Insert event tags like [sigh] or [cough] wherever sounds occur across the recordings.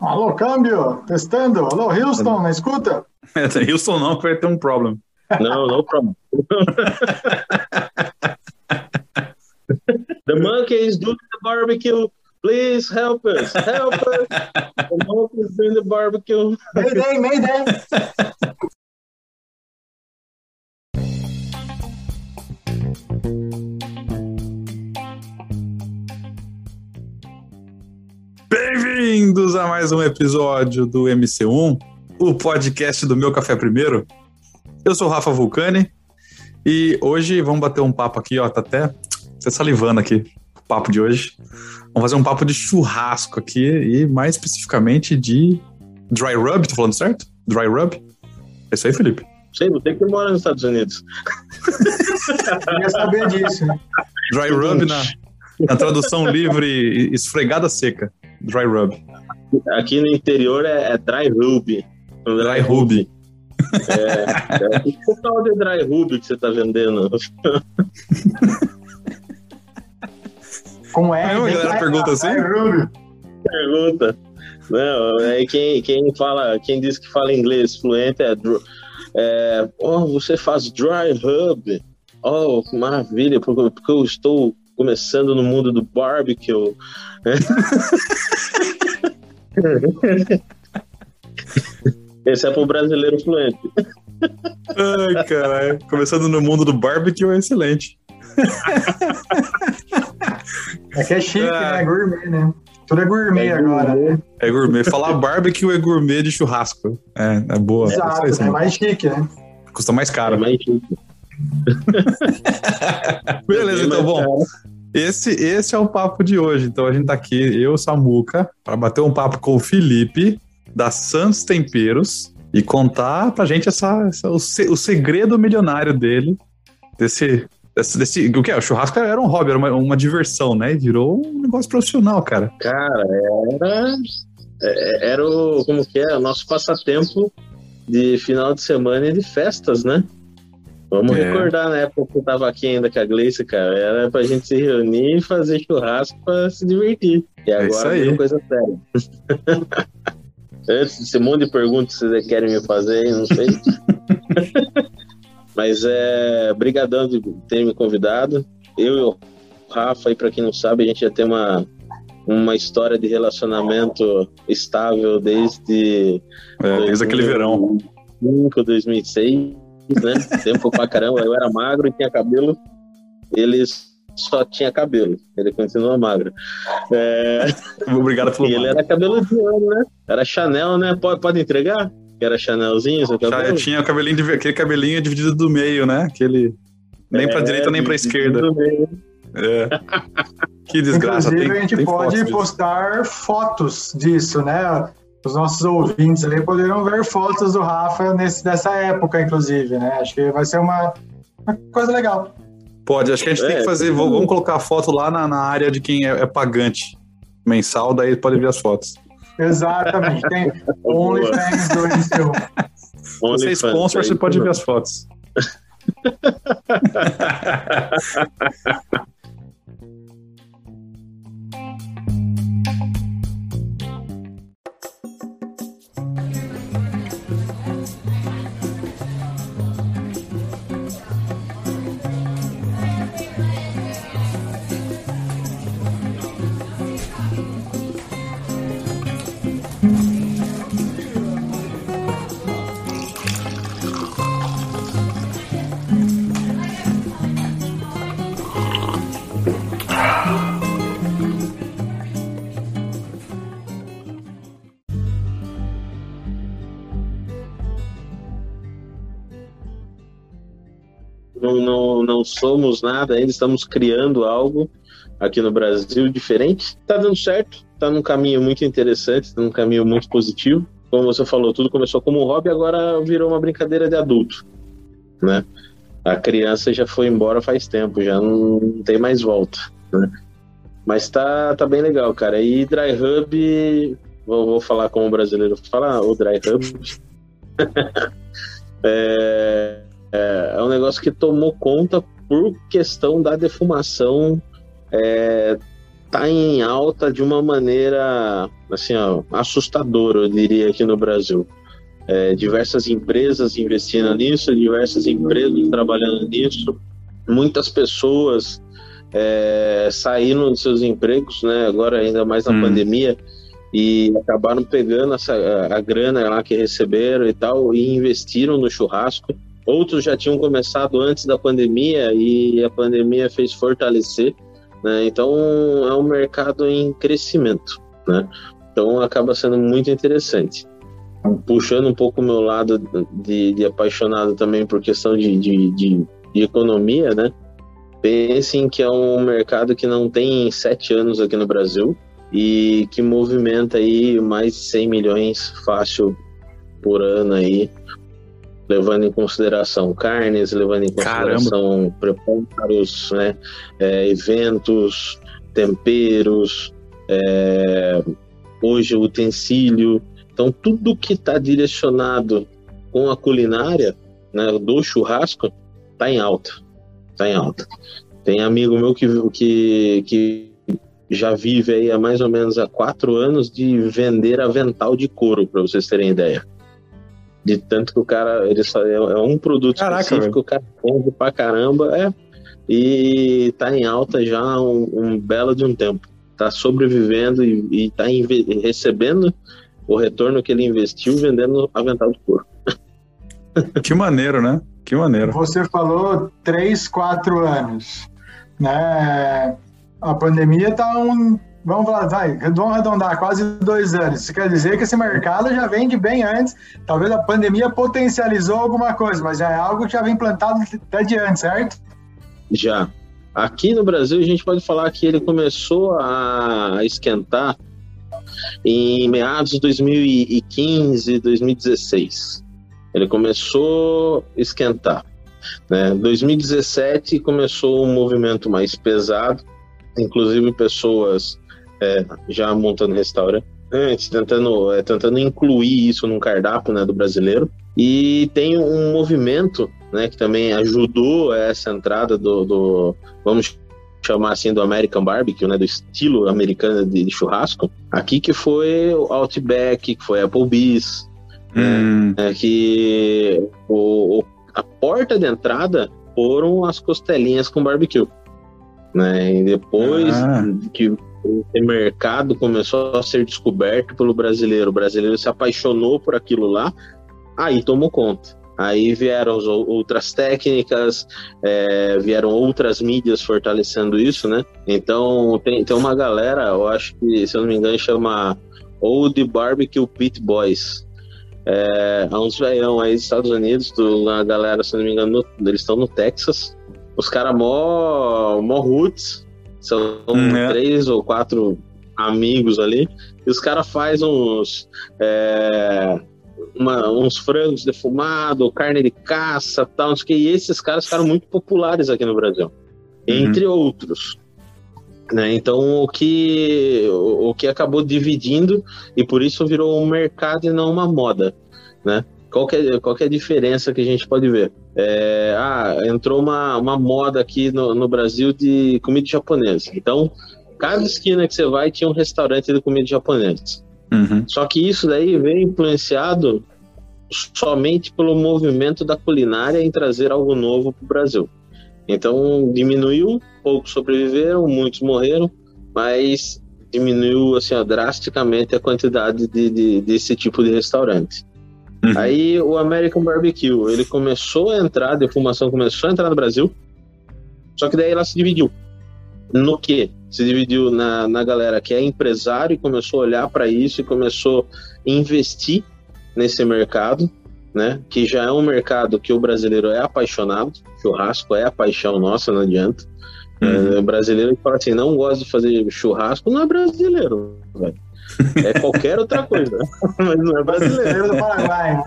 Alô, câmbio, testando. Alô, Houston, na escuta? [laughs] Houston não, vai ter um problema. Não, no problem. [laughs] the monkey is doing the barbecue. Please help us. Help us. The monkey is doing the barbecue. Mayday, mayday. [laughs] Bem-vindos a mais um episódio do MC1, o podcast do Meu Café Primeiro. Eu sou o Rafa Vulcani e hoje vamos bater um papo aqui, ó, tá até salivando aqui, o papo de hoje. Vamos fazer um papo de churrasco aqui e mais especificamente de dry rub, tô falando certo? Dry rub? É isso aí, Felipe? Sei, você que mora nos Estados Unidos. [laughs] Queria saber disso. né? Dry rub na, na tradução livre, esfregada seca. Dry rub. Aqui no interior é, é dry rub. Dry rub. É, é, que tal de dry rub que você tá vendendo? Como é? Aí a galera pergunta assim? Ruby. Pergunta. Não, é quem, quem fala, quem diz que fala inglês fluente é, é oh, você faz dry rub. Oh, que maravilha, porque, porque eu estou começando no mundo do barbecue. [laughs] Esse é pro brasileiro fluente. Ai, caralho. Começando no mundo do barbecue é excelente. É que é chique, Ah. né? Gourmet, né? Tudo é gourmet É agora. gourmet. É gourmet. Falar barbecue é gourmet de churrasco. É, é boa. Exato, É isso é mais chique, né? Custa mais É caro. mais chique. [laughs] Beleza, então, bom. Esse, esse é o papo de hoje. Então a gente tá aqui, eu, Samuca, para bater um papo com o Felipe, da Santos Temperos, e contar pra gente essa, essa- o, o segredo milionário dele, desse. desse, desse- o que é? O churrasco era um hobby, era uma, uma diversão, né? E virou um negócio profissional, cara. Cara, era, é- era o, como que é, o nosso passatempo de final de semana e de festas, né? Vamos É. recordar na época que eu tava aqui ainda com a Gleice, cara. Era pra gente se reunir e fazer churrasco pra se divertir. E É agora virou coisa séria. [laughs] Antes desse monte de perguntas que vocês querem me fazer, não sei. [laughs] Mas é. Brigadão de ter me convidado. Eu e o Rafa, aí, pra quem não sabe, a gente já tem uma, uma história de relacionamento estável desde. É, desde aquele verão. 2005, 2006, né? Tempo pra caramba. Eu era magro e tinha cabelo. Ele só tinha cabelo. Ele continua magro. É, Obrigado pelo e ele era cabeludinho, né? Era Chanel, né? Pode, pode entregar? Que era Chanelzinho, seu Já cabelo? tinha o cabelinho, divi- aquele cabelinho dividido do meio, né? Aquele. Nem pra É, direita, nem pra de- de- esquerda. do meio. É. Que desgraça. Inclusive, Tem, a gente tem pode disso. postar fotos disso, né? Os nossos ouvintes ali poderão ver fotos do Rafa nesse, dessa época, inclusive, né? Acho que vai ser uma, uma coisa legal. Pode, acho que a gente tem É, que fazer. Vamos, vamos colocar a foto lá na, na área de quem é, é pagante mensal, daí pode ver as fotos. Exatamente. Tem [laughs] OnlyFans do. Você é sponsor, é você pode ver as fotos. [laughs] não, não, somos nada ainda, estamos criando algo aqui no Brasil diferente. Tá dando certo, tá num caminho muito interessante, tá num caminho muito positivo. Como você falou, tudo começou como um hobby, agora virou uma brincadeira de adulto, né? A criança já foi embora faz tempo, já não tem mais volta, né? Mas tá, tá bem legal, cara. E Dry Hub, vou, vou falar como o brasileiro fala, o Dry Hub. [laughs] é, é, é um negócio que tomou conta por questão da defumação é, tá em alta de uma maneira assim, ó, assustadora, eu diria, aqui no Brasil. É, diversas empresas investindo nisso, diversas empresas trabalhando nisso, muitas pessoas é, saíram dos seus empregos, né? Agora ainda mais na hum. pandemia e acabaram pegando essa, a, a grana lá que receberam e tal e investiram no churrasco. Outros já tinham começado antes da pandemia e a pandemia fez fortalecer. Né? Então é um mercado em crescimento. Né? Então acaba sendo muito interessante. Puxando um pouco o meu lado de, de apaixonado também por questão de, de, de, de economia, né? Pensem que é um mercado que não tem sete anos aqui no Brasil e que movimenta aí mais de 100 milhões fácil por ano aí, levando em consideração carnes, levando em consideração Caramba. preparos, né, é, eventos, temperos, é, hoje utensílio. Então, tudo que está direcionado com a culinária né, do churrasco está em alta. Está em alta. Tem amigo meu que, que, que já vive aí há mais ou menos há quatro anos de vender avental de couro, para vocês terem ideia. De tanto que o cara, ele só, é, é um produto Caraca, específico, velho. o cara vende pra caramba, é, e tá em alta já há um, um belo de um tempo. Tá sobrevivendo e, e tá recebendo o retorno que ele investiu vendendo avental de couro. [laughs] Que maneiro, né? Que maneiro. Você falou três, quatro anos, né? A pandemia está um. Vamos falar, vai, vamos arredondar, quase dois anos. Isso quer dizer que esse mercado já vem de bem antes. Talvez a pandemia potencializou alguma coisa, mas já é algo que já vem plantado até de antes, certo? Já. Aqui no Brasil, a gente pode falar que ele começou a esquentar em meados de 2015, 2016. Ele começou a esquentar. Né? 2017 começou um movimento mais pesado, inclusive pessoas é, já montando restaurante, tentando, é, tentando incluir isso num cardápio né, do brasileiro. E tem um movimento né, que também ajudou essa entrada do, do, vamos chamar assim, do American Barbecue, né, do estilo americano de, de churrasco, aqui que foi o Outback, que foi Applebee's, né, hum. né, que o, o, a porta de entrada foram as costelinhas com barbecue. Né? E depois ah. que o mercado começou a ser descoberto pelo brasileiro, o brasileiro se apaixonou por aquilo lá, aí tomou conta. Aí vieram outras técnicas, é, vieram outras mídias fortalecendo isso, né? Então tem, tem uma galera, eu acho que, se eu não me engano, chama Old Barbecue Pit Boys. É, há uns velhão aí dos Estados Unidos, do, a galera, se eu não me engano, no, eles estão no Texas os caras mó, mó roots, são hum, é. três ou quatro amigos ali, e os caras fazem uns. É, uma, uns frangos defumados, carne de caça, tal, que, e esses caras ficaram muito populares aqui no Brasil, uhum. entre outros. Né? Então, o que, o, o que acabou dividindo, e por isso virou um mercado e não uma moda. Né? Qual que, é, qual que é a diferença que a gente pode ver? É, ah, entrou uma, uma moda aqui no, no Brasil de comida japonesa. Então, cada esquina que você vai tinha um restaurante de comida japonesa. Uhum. Só que isso daí veio influenciado somente pelo movimento da culinária em trazer algo novo para o Brasil. Então diminuiu, poucos sobreviveram, muitos morreram, mas diminuiu assim, ó, drasticamente a quantidade de, de, desse tipo de restaurante. Uhum. Aí o American Barbecue, ele começou a entrar, a defumação começou a entrar no Brasil, só que daí ela se dividiu. No que? Se dividiu na, na galera que é empresário e começou a olhar para isso e começou a investir nesse mercado, né? Que já é um mercado que o brasileiro é apaixonado, churrasco é a paixão nossa, não adianta. Uhum. É, o brasileiro que fala assim, não gosta de fazer churrasco, não é brasileiro, velho. É qualquer outra coisa. [laughs] Mas não é brasileiro. do [laughs] Paraguai.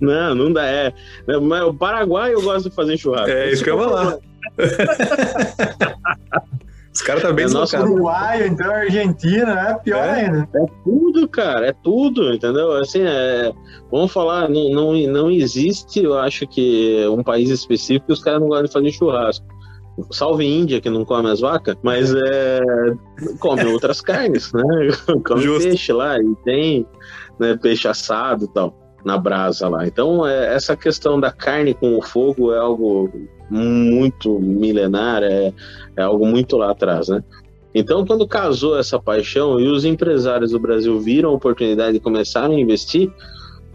Não, não dá. É. Mas o Paraguai eu gosto de fazer churrasco. É isso que eu vou lá. [laughs] Os caras tá bem é nosso Uruguai, então Argentina, é pior é, ainda. É tudo, cara, é tudo, entendeu? Assim, é, vamos falar, não, não, não existe, eu acho que um país específico que os caras não gostam de fazer churrasco. Salve Índia, que não come as vacas, mas é, come outras carnes, né? [laughs] Come Justo. peixe lá e tem né, peixe assado e tal, na brasa lá. Então, é, essa questão da carne com o fogo é algo muito milenar, é, é algo muito lá atrás, né? Então, quando casou essa paixão e os empresários do Brasil viram a oportunidade e começaram a investir,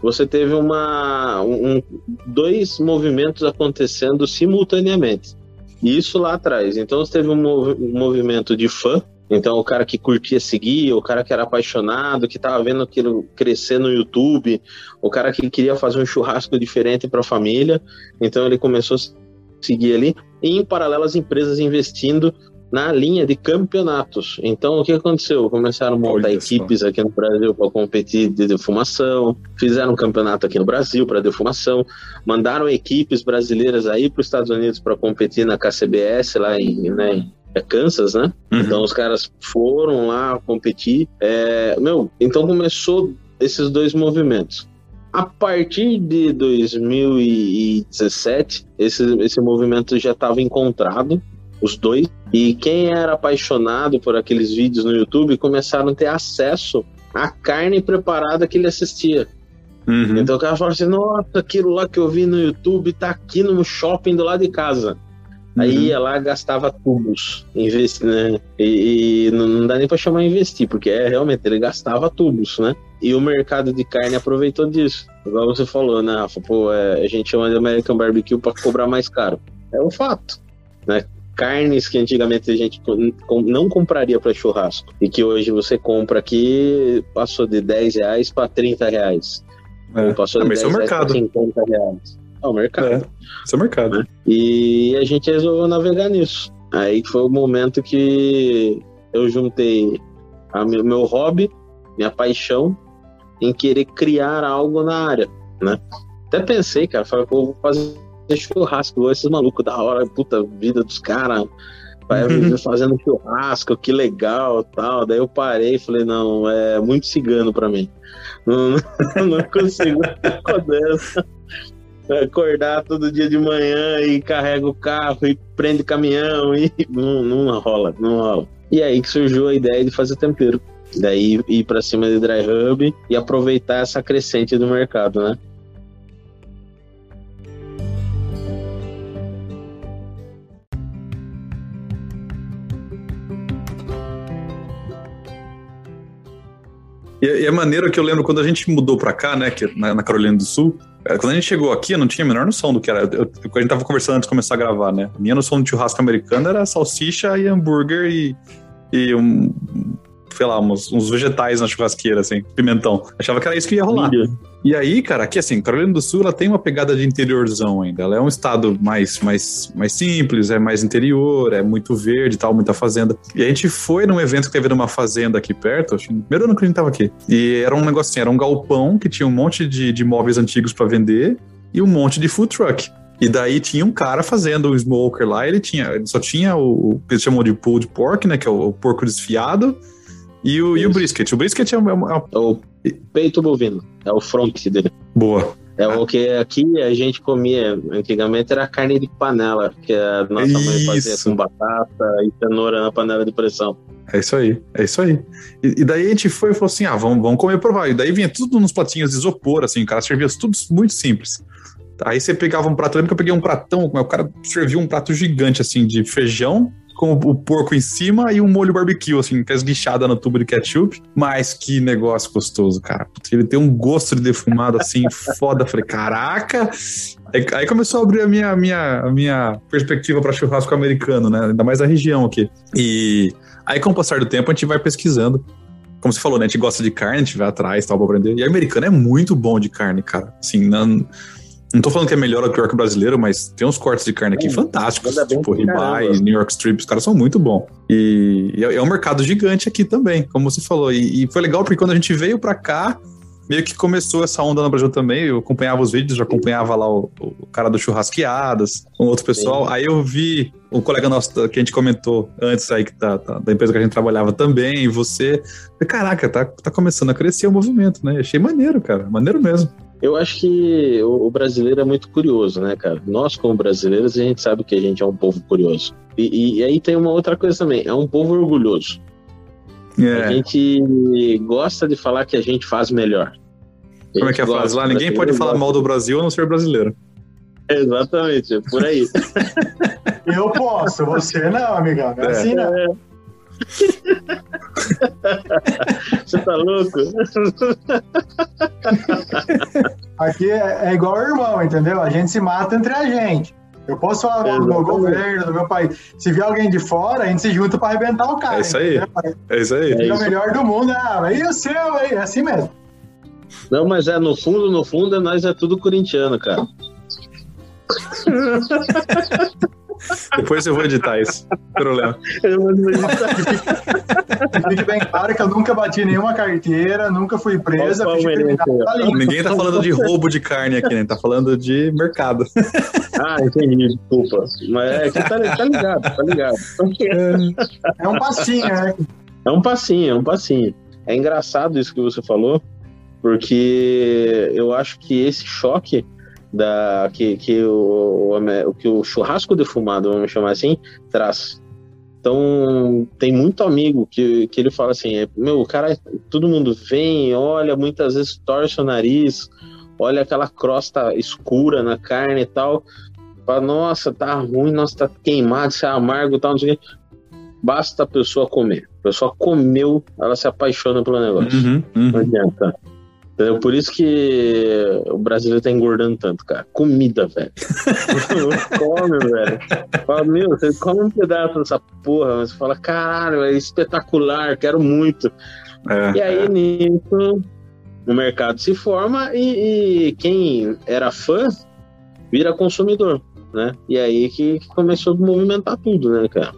você teve uma, um, dois movimentos acontecendo simultaneamente. Isso lá atrás. Então teve um, mov um movimento de fã, então o cara que curtia seguir, o cara que era apaixonado, que estava vendo aquilo crescer no YouTube, o cara que queria fazer um churrasco diferente para a família, então ele começou a seguir ali. E em paralelo as empresas investindo na linha de campeonatos. Então, o que aconteceu? Começaram a montar Olha equipes só. aqui no Brasil para competir de defumação, fizeram um campeonato aqui no Brasil para defumação, mandaram equipes brasileiras aí para os Estados Unidos para competir na KCBS lá em, né, é Kansas, né? Uhum. Então os caras foram lá competir. É, meu, então começou esses dois movimentos. A partir de 2017, esse, esse movimento já estava encontrado os dois. E quem era apaixonado por aqueles vídeos no YouTube começaram a ter acesso à carne preparada que ele assistia. Uhum. Então o cara fala assim: nossa, aquilo lá que eu vi no YouTube tá aqui no shopping do lado de casa. Uhum. Aí ia lá gastava tubos, investi, né? E, e, não dá nem para chamar investir, porque é realmente ele gastava tubos, né? E o mercado de carne aproveitou disso. Igual você falou, né, Rafa? Pô, é, a gente chama de American Barbecue para cobrar mais caro. É um fato, né? Carnes que antigamente a gente não compraria para churrasco e que hoje você compra aqui passou de 10 reais para 30 reais. É. Passou de ah, 10 é o mercado. para 50 reais. É o mercado. É, isso é o mercado. Né? E a gente resolveu navegar nisso. Aí foi o momento que eu juntei a meu, meu hobby, minha paixão em querer criar algo na área, né? Até pensei, cara, falei, vou fazer churrasco, esses malucos da hora, puta vida dos caras, vai uhum. fazendo churrasco, que legal tal. Daí eu parei e falei, não, é muito cigano para mim. [laughs] Não, não consigo. Acordar todo dia de manhã e carrega o carro e prende caminhão e [laughs] não, não rola, não rola. E aí que surgiu a ideia de fazer tempero. Daí ir para cima de Dry Hub e aproveitar essa crescente do mercado, né? E, e é maneiro que eu lembro quando a gente mudou pra cá, né, que, na, na Carolina do Sul, é, quando a gente chegou aqui, eu não tinha a menor noção do que era. Eu, a gente tava conversando antes de começar a gravar, né? A minha noção de churrasco americano era salsicha e hambúrguer e, e um, sei lá, uns, uns, vegetais na churrasqueira, assim, pimentão. Achava que era isso que ia rolar. E aí, cara, aqui assim, Carolina do Sul, ela tem uma pegada de interiorzão ainda. Ela é um estado mais, mais, mais simples, é mais interior, é muito verde e tal, muita fazenda. E a gente foi num evento que teve numa fazenda aqui perto, acho que no primeiro ano que a gente tava aqui. E era um negócio assim, era um galpão que tinha um monte de, de móveis antigos para vender e um monte de food truck. E daí tinha um cara fazendo o smoker lá, ele tinha, ele só tinha o, o que eles chamam de pulled pork, né, que é o, o porco desfiado, e o, e o brisket? O brisket é, é, é o peito bovino. É o front dele. Boa. É o que aqui a gente comia antigamente era carne de panela, que a nossa isso. mãe fazia com batata e cenoura na panela de pressão. É isso aí, é isso aí. E, e, daí a gente foi e falou assim: ah, vamos, vamos comer provar. E daí vinha tudo nos platinhos de isopor, assim, o cara servia tudo muito simples. Aí você pegava um prato, lembra que eu peguei um pratão, o cara serviu um prato gigante, assim, de feijão, com o porco em cima e um molho barbecue, assim, que é esguichada no tubo de ketchup. Mas que negócio gostoso, cara. Ele tem um gosto de defumado, assim, [laughs] foda. Falei, caraca! Aí começou a abrir a minha, minha, a minha perspectiva para churrasco americano, né? Ainda mais da região aqui. E aí, com o passar do tempo, a gente vai pesquisando. Como você falou, né? A gente gosta de carne, a gente vai atrás tal pra aprender. E americano é muito bom de carne, cara. Assim, não não tô falando que é melhor ou pior que o brasileiro, mas tem uns cortes de carne aqui é, fantásticos. Tipo, ribeye, New York Strip, os caras são muito bons. E, e, é um mercado gigante aqui também, como você falou. E, e foi legal porque quando a gente veio para cá, meio que começou essa onda no Brasil também. Eu acompanhava os vídeos, já acompanhava lá o, o cara do Churrasqueadas, com outro pessoal. Aí eu vi o colega nosso que a gente comentou antes aí, que tá, tá, da empresa que a gente trabalhava também, e você. Caraca, tá, tá começando a crescer o movimento, né? Achei maneiro, cara. Maneiro mesmo. Eu acho que o, brasileiro é muito curioso, né, cara? Nós, como brasileiros, a gente sabe que a gente é um povo curioso. E, e aí tem uma outra coisa também: é um povo orgulhoso. É. A gente gosta de falar que a gente faz melhor. Como é que é a frase lá? Ninguém pode falar mal do Brasil a não ser brasileiro. Exatamente, é por aí. [laughs] Eu posso, você não, amigão. Não é, é. assim, não. É. [laughs] Você tá louco? Aqui é, é igual irmão, entendeu? A gente se mata entre a gente. Eu posso falar mal do meu governo, do meu país. Se vier alguém de fora, a gente se junta para arrebentar o cara. É isso aí. Entendeu? É isso aí. É, é o melhor do mundo. Ah, e o seu aí? É assim mesmo. Não, mas é no fundo, no fundo, nós é tudo corintiano, cara. [laughs] [laughs] Depois eu vou editar isso. Problema. Eu vou editar. [laughs] Fique bem claro que eu nunca bati nenhuma carteira, nunca fui presa. Tá Ninguém tá falando de roubo de carne aqui, né? Tá falando de mercado. [laughs] Ah, entendi, desculpa. Mas é que tá, tá ligado, tá ligado. É um passinho, né? É um passinho, é um passinho. É engraçado isso que você falou, porque eu acho que esse choque da que, que, o, o, que o churrasco defumado, vamos chamar assim, traz. Então, tem muito amigo que, que ele fala assim: meu, o cara, todo mundo vem, olha, muitas vezes torce o nariz, olha aquela crosta escura na carne e tal. Fala, nossa, tá ruim, nossa, tá queimado, isso é amargo tal, não sei o quê. Basta a pessoa comer. A pessoa comeu, ela se apaixona pelo negócio. Uhum, uhum. Não adianta. Entendeu? Por isso que o brasileiro tá engordando tanto, cara. Comida, velho. [laughs] come, velho. Fala, meu, você come um pedaço dessa porra, mas você fala, caralho, é espetacular, quero muito. É, e aí, é. nisso, o mercado se forma e, e, quem era fã vira consumidor, né? E aí que, que começou a movimentar tudo, né, cara?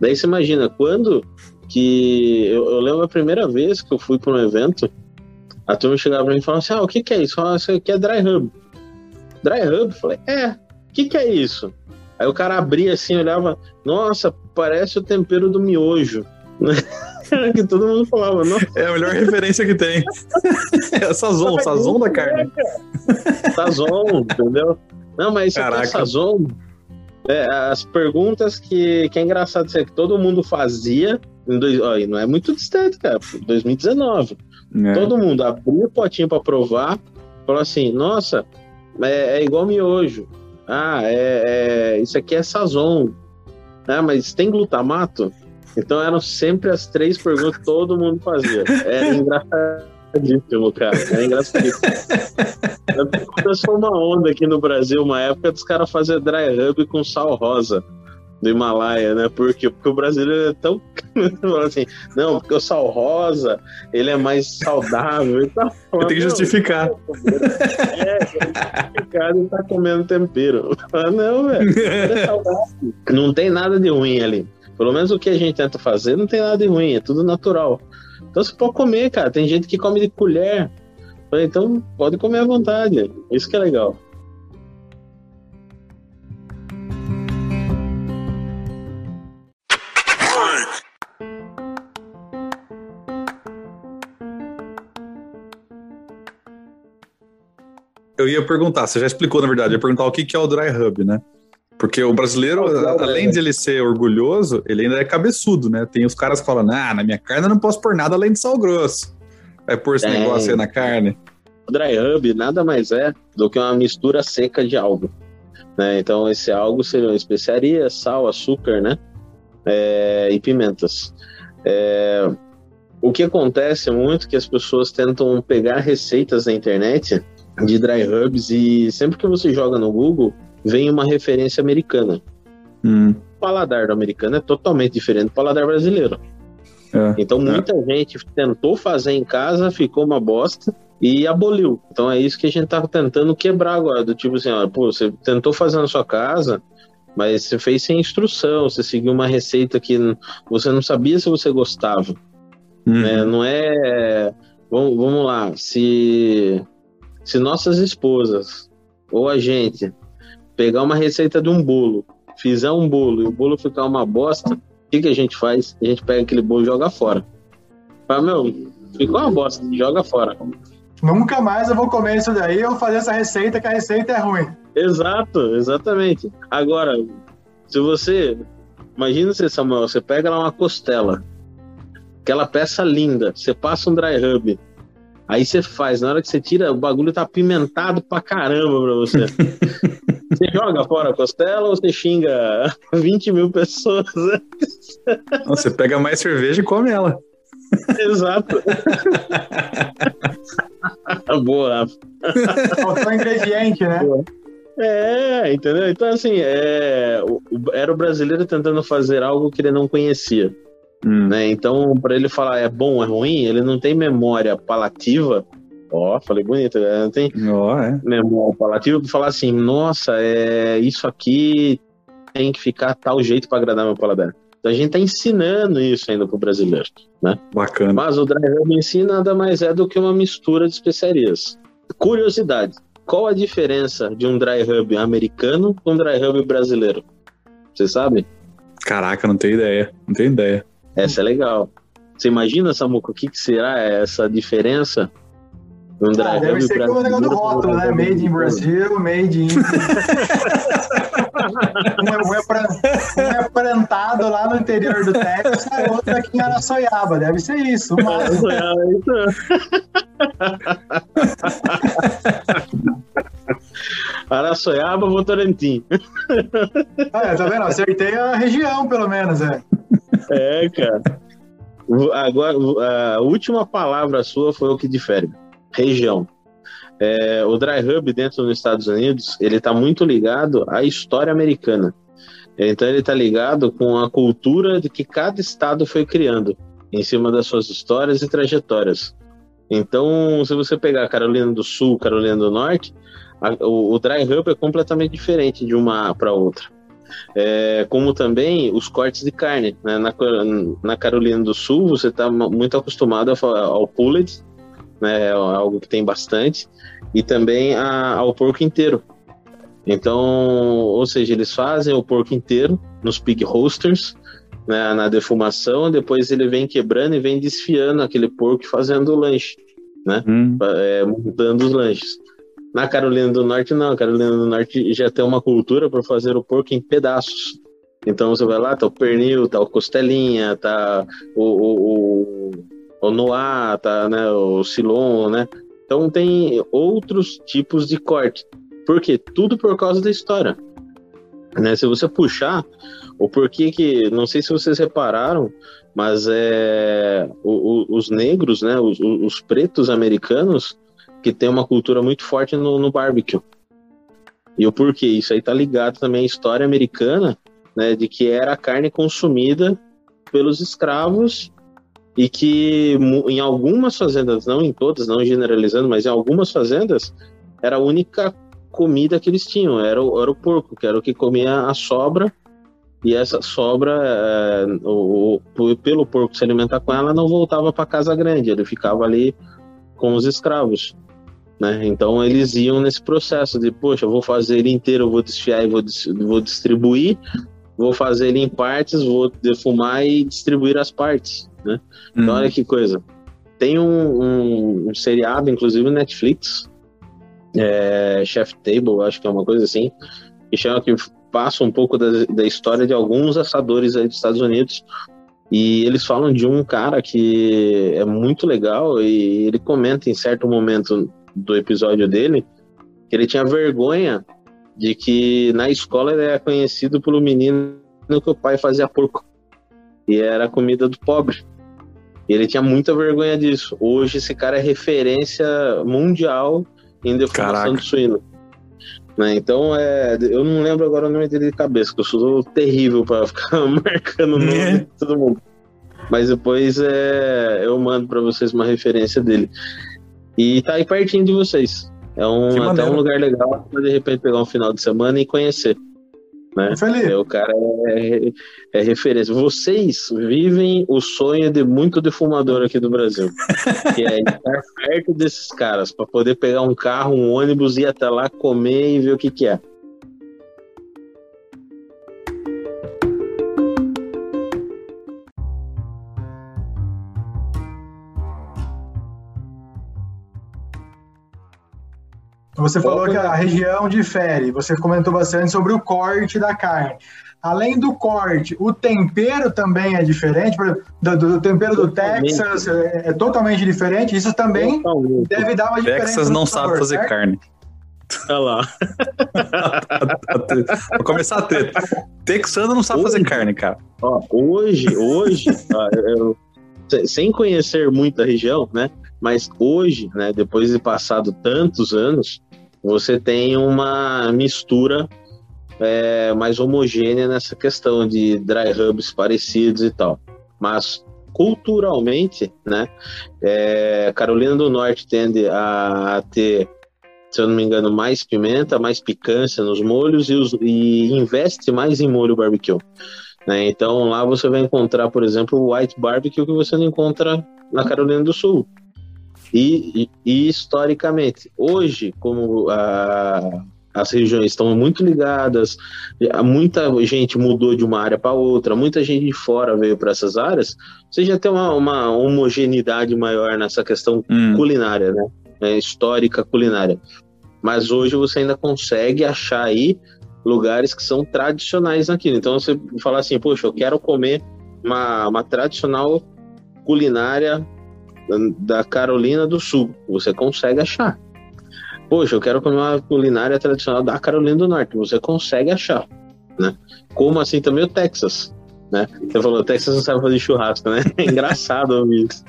Daí você imagina, quando que... Eu, eu lembro a primeira vez que eu fui para um evento a turma chegava pra mim e falava assim: ah, o que, que é isso? Ah, isso aqui é dry hub. Dry hub? Eu falei: é, o que, que é isso? Aí o cara abria assim, olhava, nossa, parece o tempero do miojo. [laughs] que todo mundo falava, não. É a melhor referência que tem. [laughs] É sazon, sazon da carne. Sazon, entendeu? Não, mas isso aqui é sazon. É, as perguntas que, que é engraçado é que todo mundo fazia em dois, ó, não é muito distante, cara, 2019. É. Todo mundo abriu o potinho para provar, falou assim: nossa, é, é igual miojo. Ah, é, é, isso aqui é sazon. Ah, mas tem glutamato? Então eram sempre as três perguntas que todo mundo fazia. Era [laughs] engraçadíssimo, cara. Era engraçadíssimo. Começou uma onda aqui no Brasil, uma época dos caras fazer dry rub com sal rosa do Himalaia, né? Porque, porque o brasileiro é tão. [laughs] assim, não, porque o sal rosa ele é mais saudável e tal. Tem que justificar. É, justificar e tá comendo tempero. não, velho. É [laughs] não tem nada de ruim ali. Pelo menos o que a gente tenta fazer não tem nada de ruim, é tudo natural. Então você pode comer, cara. Tem gente que come de colher. Então pode comer à vontade. Isso que é legal. Ia perguntar, você já explicou, na verdade, eu ia perguntar o que, que é o dry hub, né? Porque o brasileiro, além de ele ser orgulhoso, ele ainda é cabeçudo, né? Tem os caras que falam, ah, na minha carne eu não posso pôr nada além de sal grosso. Vai pôr esse é. negócio aí na carne. O dry hub nada mais é do que uma mistura seca de algo. Né? Então, esse algo seriam especiarias, sal, açúcar, né? É, e pimentas. É, o que acontece é muito que as pessoas tentam pegar receitas na internet de dry hubs e sempre que você joga no Google, vem uma referência americana. Hum. O paladar do americano é totalmente diferente do paladar brasileiro. É, então é. muita é. gente tentou fazer em casa, ficou uma bosta e aboliu. Então é isso que a gente tá tentando quebrar agora, do tipo assim, ó, pô, você tentou fazer na sua casa, mas você fez sem instrução, você seguiu uma receita que você não sabia se você gostava. Uhum. Né? Não é. Vamos, vamos lá, se se nossas esposas ou a gente pegar uma receita de um bolo, fizer um bolo e o bolo ficar uma bosta, o que, que a gente faz? A gente pega aquele bolo e joga fora. Fala, meu, ficou uma bosta, joga fora. Nunca mais eu vou comer isso daí ou fazer essa receita, que a receita é ruim. Exato, exatamente. Agora, se você. Imagina você, Samuel, você pega lá uma costela, aquela peça linda, você passa um dry rub, aí você faz, na hora que você tira, o bagulho tá apimentado pra caramba pra você. [laughs] você joga fora a costela ou você xinga [laughs] 20 mil pessoas? Você pega mais cerveja e come ela. Exato. [laughs] Boa. Faltou ingrediente, né? É, entendeu? Então, assim, é, era o brasileiro tentando fazer algo que ele não conhecia. Hum. Né? Então, para ele falar é bom, é ruim, ele não tem memória palativa. Ó, falei bonito, né? não tem oh, é. memória palativa para falar assim: nossa, é, isso aqui tem que ficar tal jeito para agradar meu paladar. Então a gente está ensinando isso ainda para o brasileiro, né? Bacana. Mas o dry rub em si nada mais é do que uma mistura de especiarias. Curiosidade: qual a diferença de um dry rub americano com um dry rub brasileiro? Você sabe? Caraca, não tenho ideia. Não tenho ideia. Essa é legal. Você imagina, Samuco, o que, que será essa diferença? Um ah, deve ser como o negócio do rótulo, né? Made in Brasil, made in. [laughs] um, é, pra, um é plantado lá no interior do Texas, e outro aqui em Araçoiaba. Deve ser isso. Mas... [laughs] Araçoiaba, Votorantim. Ah, tá vendo? Acertei a região, pelo menos, é. É, cara. Agora, a última palavra sua foi o que difere. Região. É, o Dry Hub dentro dos Estados Unidos, ele está muito ligado à história americana. Então ele está ligado com a cultura de que cada estado foi criando em cima das suas histórias e trajetórias. Então, se você pegar Carolina do Sul, Carolina do Norte, a, o, o, Dry Hub é completamente diferente de uma para outra. É, como também os cortes de carne. Né? Na, na Carolina do Sul, você está muito acostumado ao pulled, né? É algo que tem bastante, e também a, ao porco inteiro. Então, ou seja, eles fazem o porco inteiro nos pig roasters, né, na defumação, depois ele vem quebrando e vem desfiando aquele porco e fazendo o lanche, né? Hum. É, montando os lanches. Na Carolina do Norte, não. A Carolina do Norte já tem uma cultura para fazer o porco em pedaços. Então você vai lá, tá o pernil, tá o costelinha, tá o, o, o noir, tá, né, o silon, né? Então tem outros tipos de corte. Por quê? Tudo por causa da história. Né? Se você puxar, o porquê que, não sei se vocês repararam, mas é, o, o, os negros, né, os, os, pretos americanos, que tem uma cultura muito forte no, no barbecue. E o porquê? Isso aí tá ligado também à história americana, né, de que era a carne consumida pelos escravos e que em algumas fazendas, não em todas, não generalizando, mas em algumas fazendas, era a única comida que eles tinham, era o, era o porco, que era o que comia a sobra, e essa sobra, é, o, o, pelo porco se alimentar com ela, não voltava para casa grande, ele ficava ali com os escravos. Né? Então eles iam nesse processo de, poxa, vou fazer ele inteiro, vou desfiar e vou, vou distribuir, vou fazer ele em partes, vou defumar e distribuir as partes. Né? Então, olha uhum. que coisa. Tem um, um, um seriado, inclusive, no Netflix, é, Chef Table, acho que é uma coisa assim, que chama que passa um pouco da, da história de alguns assadores aí dos Estados Unidos. E eles falam de um cara que é muito legal e ele comenta em certo momento do episódio dele que ele tinha vergonha de que na escola ele era conhecido pelo menino que o pai fazia porco. E era comida do pobre. E ele tinha muita vergonha disso. Hoje esse cara é referência mundial em defumação de suíno. Né? Então, é, eu não lembro agora o nome dele de cabeça, que eu sou terrível para [laughs] ficar marcando o nome é. de todo mundo. Mas depois é, eu mando para vocês uma referência dele. E tá aí pertinho de vocês. É um, até um lugar legal para de repente pegar um final de semana e conhecer. Né? É, o cara é, é, referência. Vocês vivem o sonho de muito defumador aqui do Brasil, [laughs] que é estar perto desses caras para poder pegar um carro, um ônibus, ir até lá, comer e ver o que, que é. Você falou que a região difere, você comentou bastante sobre o corte da carne. Além do corte, o tempero também é diferente, do, do tempero do Texas é, é, totalmente diferente. Isso também totalmente. deve dar uma diferença. Texas não sabe fazer certo? carne. Olha lá. [laughs] Vou começar a ter. Texano não sabe hoje, fazer carne, cara. Ó, hoje, hoje, [laughs] eu, sem conhecer muito a região, né? Mas hoje, né, depois de passado tantos anos, você tem uma mistura é, mais homogênea nessa questão de dry hubs parecidos e tal. Mas culturalmente, né, é, Carolina do Norte tende a ter, se eu não me engano, mais pimenta, mais picância nos molhos e, os, e investe mais em molho barbecue. Né? Então lá você vai encontrar, por exemplo, o white barbecue que você não encontra na Carolina do Sul. E, e, e historicamente, hoje, como a, as regiões estão muito ligadas, muita gente mudou de uma área para outra, muita gente de fora veio para essas áreas, você já tem uma, uma homogeneidade maior nessa questão hum. culinária, né? É, histórica culinária. Mas hoje você ainda consegue achar aí lugares que são tradicionais naquilo. Então você fala assim, poxa, eu quero comer uma, uma tradicional culinária da Carolina do Sul. Você consegue achar. Poxa, eu quero comer uma culinária tradicional da Carolina do Norte. Você consegue achar, né? Como assim também o Texas, né? Você falou, o Texas não sabe fazer churrasco, né? [laughs] É engraçado isso.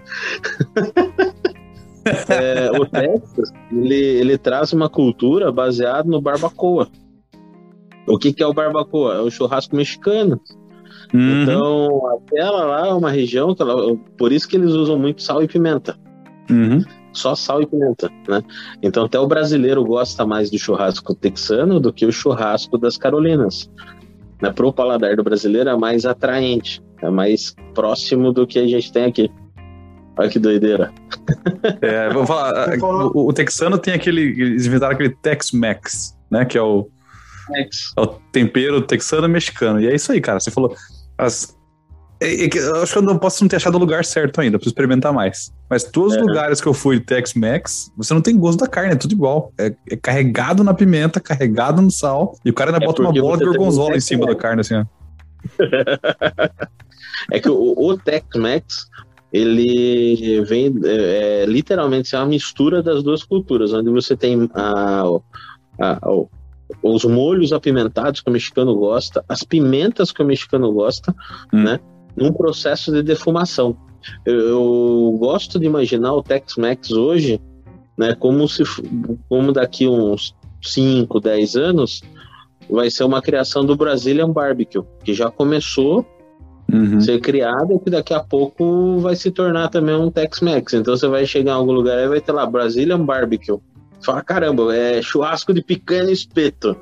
[laughs] é, o Texas, ele, ele traz uma cultura baseada no barbacoa. O que, que é o barbacoa? É o churrasco mexicano. Uhum. Então, aquela lá é uma região que ela, por isso que eles usam muito sal e pimenta. Uhum. Só sal e pimenta, né? Então até o brasileiro gosta mais do churrasco texano do que o churrasco das Carolinas. Né? Para o paladar do brasileiro é mais atraente, é mais próximo do que a gente tem aqui. Olha que doideira. É, vamos falar. O, o, texano tem aquele. Eles inventaram aquele Tex-Mex, né? Que é o, é o tempero texano mexicano. E é isso aí, cara. Você falou. As, é, é eu acho que eu não posso não ter achado o lugar certo ainda, preciso experimentar mais. Mas todos os é. lugares que eu fui Tex-Mex, você não tem gosto da carne, é tudo igual. É, é, carregado na pimenta, carregado no sal, e o cara ainda é bota uma bola de gorgonzola em cima da carne, assim, ó. [laughs] é que o, o Tex-Mex, ele vem é, é literalmente é uma mistura das duas culturas, onde você tem a, a, a, os molhos apimentados que o mexicano gosta, as pimentas que o mexicano gosta, hum. né? Num processo de defumação. Eu, eu gosto de imaginar o Tex-Mex hoje, né? Como se, como daqui uns 5, 10 anos, vai ser uma criação do Brazilian Barbecue, que já começou uhum. ser criado e que daqui a pouco vai se tornar também um Tex-Mex. Então você vai chegar em algum lugar e vai ter lá Brazilian Barbecue. Fala, caramba, é churrasco de picanha espeto.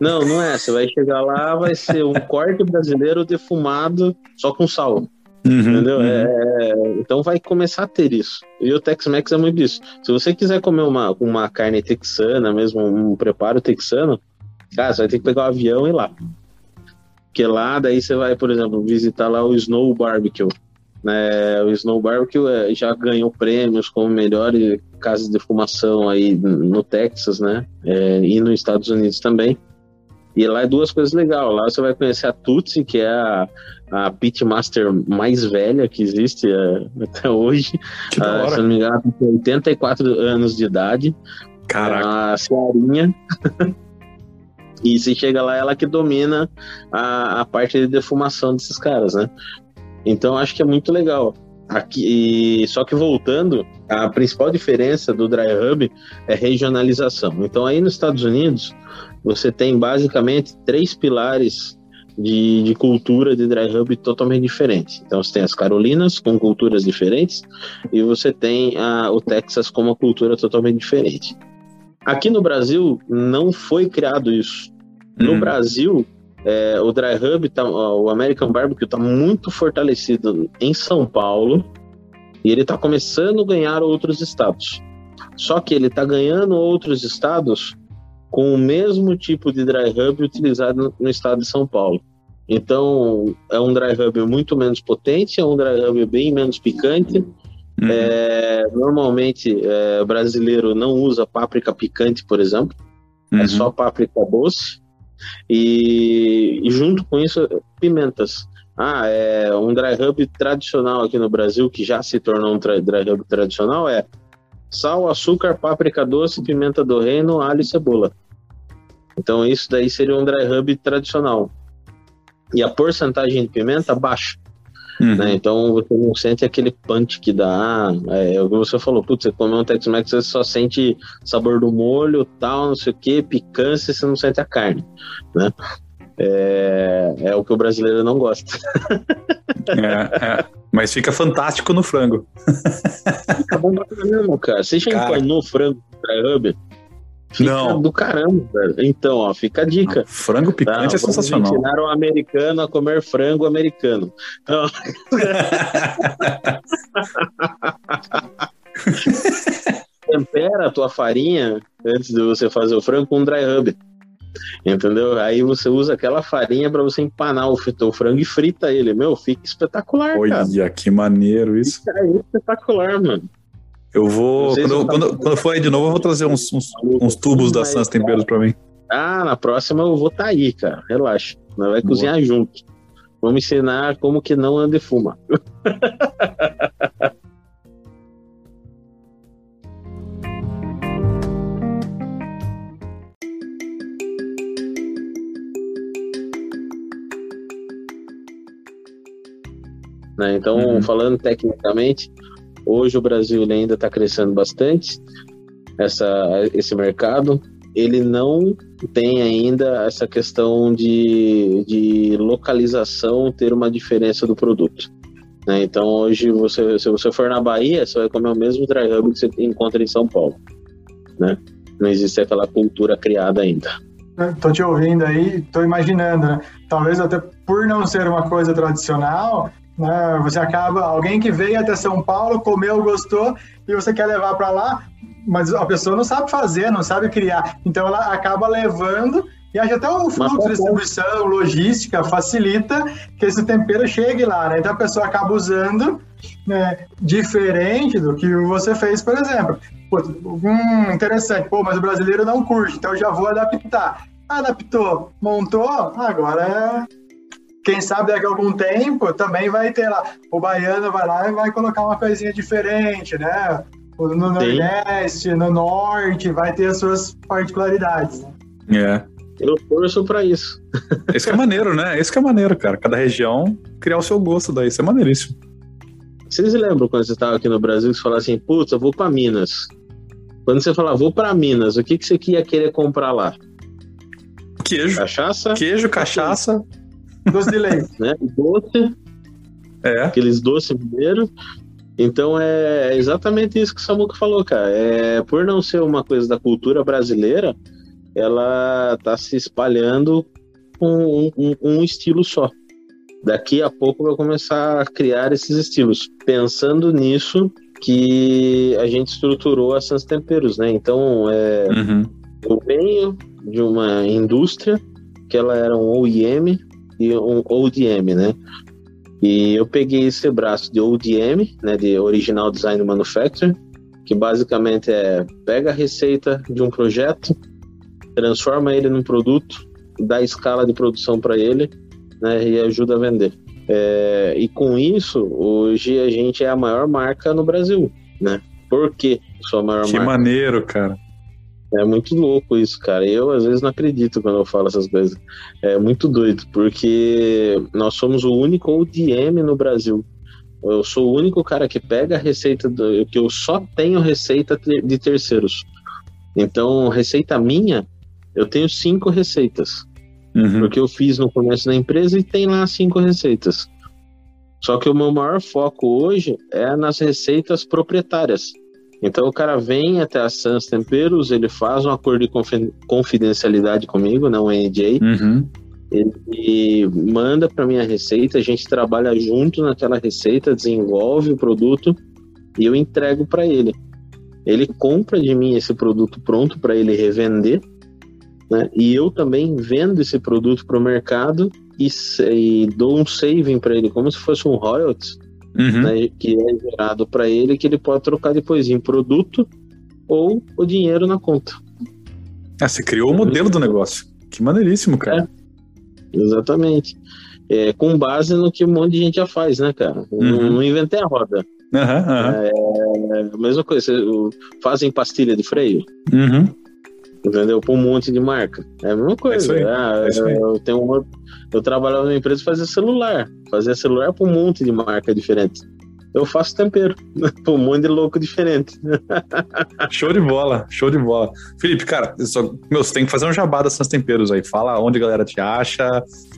Não, não é. Você vai chegar lá, vai ser um corte brasileiro defumado só com sal. Uhum, entendeu? Uhum. É, então vai começar a ter isso. E o Tex-Mex é muito isso. Se você quiser comer uma, uma carne texana, mesmo um preparo texano, cara, você vai ter que pegar o um avião e ir lá. Porque lá, daí você vai, por exemplo, visitar lá o Snow Barbecue. Né? O Snow Barbecue é, já ganhou prêmios como melhor casa de defumação aí no Texas, né? É, e nos Estados Unidos também. E lá é duas coisas legais. Lá você vai conhecer a Tutsi, que é a, a pitmaster mais velha que existe é, até hoje. Uh, se não me engano, tem 84 anos de idade. Caraca. A senhorinha. [laughs] e se chega lá, ela que domina a, a parte de defumação desses caras, né? Então acho que é muito legal. Aqui, só que voltando, a principal diferença do Dry Hub é regionalização. Então aí nos Estados Unidos você tem basicamente três pilares de, de, cultura de dry hub totalmente diferentes. Então você tem as Carolinas com culturas diferentes e você tem a, o Texas com uma cultura totalmente diferente. Aqui no Brasil não foi criado isso. No hum. Brasil é, o Dry Hub, tá, o American Barbecue está muito fortalecido em São Paulo e ele está começando a ganhar outros estados. Só que ele está ganhando outros estados com o mesmo tipo de dry hub utilizado no estado de São Paulo. Então, é um dry hub muito menos potente, é um dry hub bem menos picante Uhum. É, normalmente, é, brasileiro não usa páprica picante, por exemplo. É uhum. É só páprica doce. E, e, junto com isso, pimentas. Ah, é um dry rub tradicional aqui no Brasil, que já se tornou um dry rub tradicional, é sal, açúcar, páprica doce, pimenta do reino, alho e cebola. Então isso daí seria um dry rub tradicional. E a porcentagem de pimenta baixa. Uhum. Né? Então você não sente aquele punch que dá. É, é o que você falou, putz, você come um Tex-Mex, você só sente sabor do molho, tal, não sei o que, picância, você não sente a carne. Né? É, é o que o brasileiro não gosta. É, é. Mas fica fantástico no frango. Fica bom pra caramba, cara. Você já cara... empanou frango no hub? Fica não. do caramba, velho. Então, ó, fica a dica. Não, frango picante tá, é sensacional. Ensinaram um americano a comer frango americano. Então... [laughs] Tempera a tua farinha antes de você fazer o frango com um dry rub. Entendeu? Aí você usa aquela farinha para você empanar o, o, frango e frita ele. Meu, fica espetacular, Olha, cara. que maneiro isso. Fica espetacular, mano. Eu vou. Quando, quando, quando, for aí de novo, eu vou trazer uns, uns, uns tubos da Sans Temperos pra mim. Ah, na próxima eu vou estar tá aí, cara. Relaxa. Nós vai Boa. cozinhar junto. Vamos ensinar como que não anda e fuma. [laughs] né? Então, uhum. falando tecnicamente, Hoje o Brasil ainda está crescendo bastante, essa, esse mercado. Ele não tem ainda essa questão de, de localização ter uma diferença do produto. Né? Então hoje, você, se você for na Bahia, você vai comer o mesmo dry que você encontra em São Paulo. Né? Não existe aquela cultura criada ainda. Estou te ouvindo aí, estou imaginando, né? Talvez até por não ser uma coisa tradicional, né? Você acaba, alguém que veio até São Paulo, comeu, gostou, e você quer levar para lá, mas a pessoa não sabe fazer, não sabe criar. Então ela acaba levando e acho até o fluxo de distribuição, logística, facilita que esse tempero chegue lá, né? Então a pessoa acaba usando né, diferente do que você fez, por exemplo. Pô, hum, interessante, pô, mas o brasileiro não curte, então eu já vou adaptar. Adaptou, montou, agora é quem sabe daqui a algum tempo também vai ter lá. O baiano vai lá e vai colocar uma coisinha diferente, né? No Nordeste, no Norte, vai ter as suas particularidades. Né? É. Eu torço pra isso. [laughs] Esse que é maneiro, né? Esse que é maneiro, cara. Cada região criar o seu gosto daí. Isso é maneiríssimo. Vocês lembram quando você estava aqui no Brasil você falava assim, putz, eu vou para Minas. Quando você falava, vou para Minas, o que, que você ia querer comprar lá? Queijo. Cachaça? Queijo, cachaça. Doce de leite. [laughs] né? Doce. É. Aqueles doces mineiros. Então é exatamente isso que o Samuca falou, cara. É, por não ser uma coisa da cultura brasileira, ela tá se espalhando com um, um, um estilo só. Daqui a pouco vai começar a criar esses estilos. Pensando nisso, que a gente estruturou a Sans Temperos, né? Então, é, uhum. eu venho de uma indústria que ela era um OEM, e um ODM, né? E eu peguei esse braço de ODM, né, de Original Design Manufacturing, que basicamente é pega a receita de um projeto, transforma ele num produto, dá escala de produção para ele, né, e ajuda a vender. É, e com isso, hoje a gente é a maior marca no Brasil, né? Por que sou a maior que marca? Que maneiro, cara. É muito louco isso, cara. Eu às vezes não acredito quando eu falo essas coisas. É muito doido, porque nós somos o único ODM no Brasil. Eu sou o único cara que pega a receita, do, que eu só tenho receita de terceiros. Então, receita minha, eu tenho cinco receitas. Uhum. Porque eu fiz no começo da empresa e tem lá cinco receitas. Só que o meu maior foco hoje é nas receitas proprietárias. Então o cara vem até a Sans Temperos, ele faz um acordo de confidencialidade comigo, não né, NJ. Uhum. Ele manda para minha receita, a gente trabalha junto naquela receita, desenvolve o produto e eu entrego para ele. Ele compra de mim esse produto pronto para ele revender, né? E eu também vendo esse produto para o mercado e, e, dou um saving para ele, como se fosse um royalties uhum. né, que é gerado para ele, que ele pode trocar depois em produto ou o dinheiro na conta. Ah, você criou o modelo do negócio. Que maneiríssimo, cara. É, exatamente. É, com base no que um monte de gente já faz, né, cara? Uhum. Não, não, inventei a roda. Uhum, uhum. É, a mesma coisa, fazem pastilha de freio. Uhum. Entendeu? Pra um monte de marca. É a mesma coisa. É ah, é eu, tenho uma, eu trabalhava numa empresa fazia celular. Fazia celular pra um monte de marca diferente. Eu faço tempero [laughs] pra um monte de louco diferente. [laughs] show de bola, show de bola. Felipe, cara, só, meu, você tem que fazer um jabá dessas temperos aí. Fala onde a galera te acha.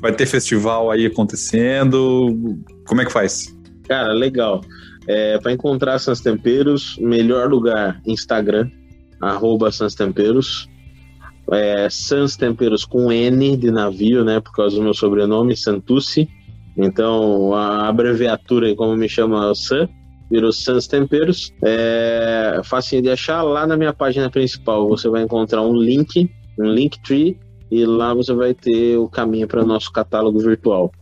Vai ter festival aí acontecendo. Como é que faz? Cara, legal. É, para encontrar Sans Temperos, melhor lugar, Instagram, arroba Sans Temperos é, Sans Temperos com N de navio, né? Por causa do meu sobrenome, Santucci. Então, a abreviatura, como me chama, San, virou Sans Temperos. É fácil de achar. Lá na minha página principal, você vai encontrar um link, um Linktree, e lá você vai ter o caminho para o nosso catálogo virtual,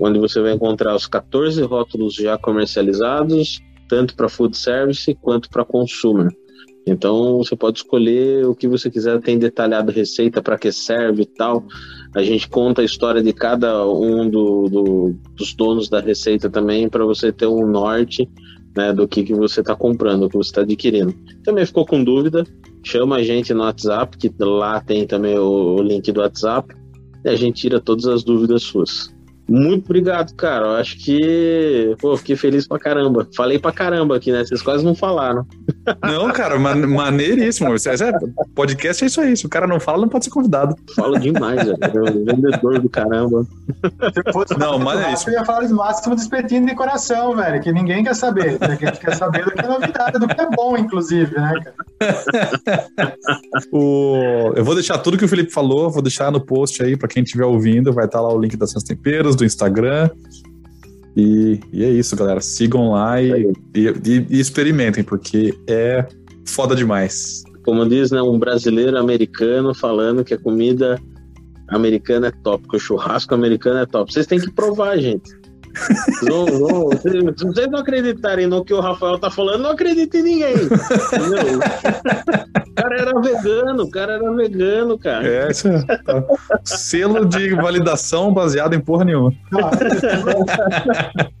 onde você vai encontrar os 14 rótulos já comercializados, tanto para food service quanto para consumer. Então você pode escolher o que você quiser, tem detalhado receita para que serve e tal. A gente conta a história de cada um do, do, dos donos da receita também para você ter um norte né, do que, que você está comprando, do que você está adquirindo. Também ficou com dúvida? Chama a gente no WhatsApp, que lá tem também o, o link do WhatsApp, e a gente tira todas as dúvidas suas. Muito obrigado, cara. Eu acho que. Pô, fiquei feliz pra caramba. Falei pra caramba aqui, né? Vocês quase não falaram. Não, cara, man maneiríssimo. É, podcast é isso aí. Se o cara não fala, não pode ser convidado. Falo demais, velho. Vendedor do caramba. não, maneiríssimo. Eu ia falar de máximo do espetinho de coração, velho, que ninguém quer saber. A gente quer saber do que é novidade, do que é bom, inclusive, né, cara? o... Eu vou deixar tudo que o Felipe falou, vou deixar no post aí pra quem estiver ouvindo. Vai estar lá o link das Seus Temperos do Instagram. E, e, é isso, galera. Sigam lá e, e, e, experimentem, porque é foda demais. Como diz, né, um brasileiro americano falando que a comida americana é top, que o churrasco americano é top. Vocês têm que provar, gente. Não, não, se vocês não acreditarem no que o Rafael tá falando, não acredite em ninguém. Entendeu? O cara era vegano, o cara era vegano, cara. É, isso é. Tá. Selo de validação baseado em porra nenhuma. [laughs]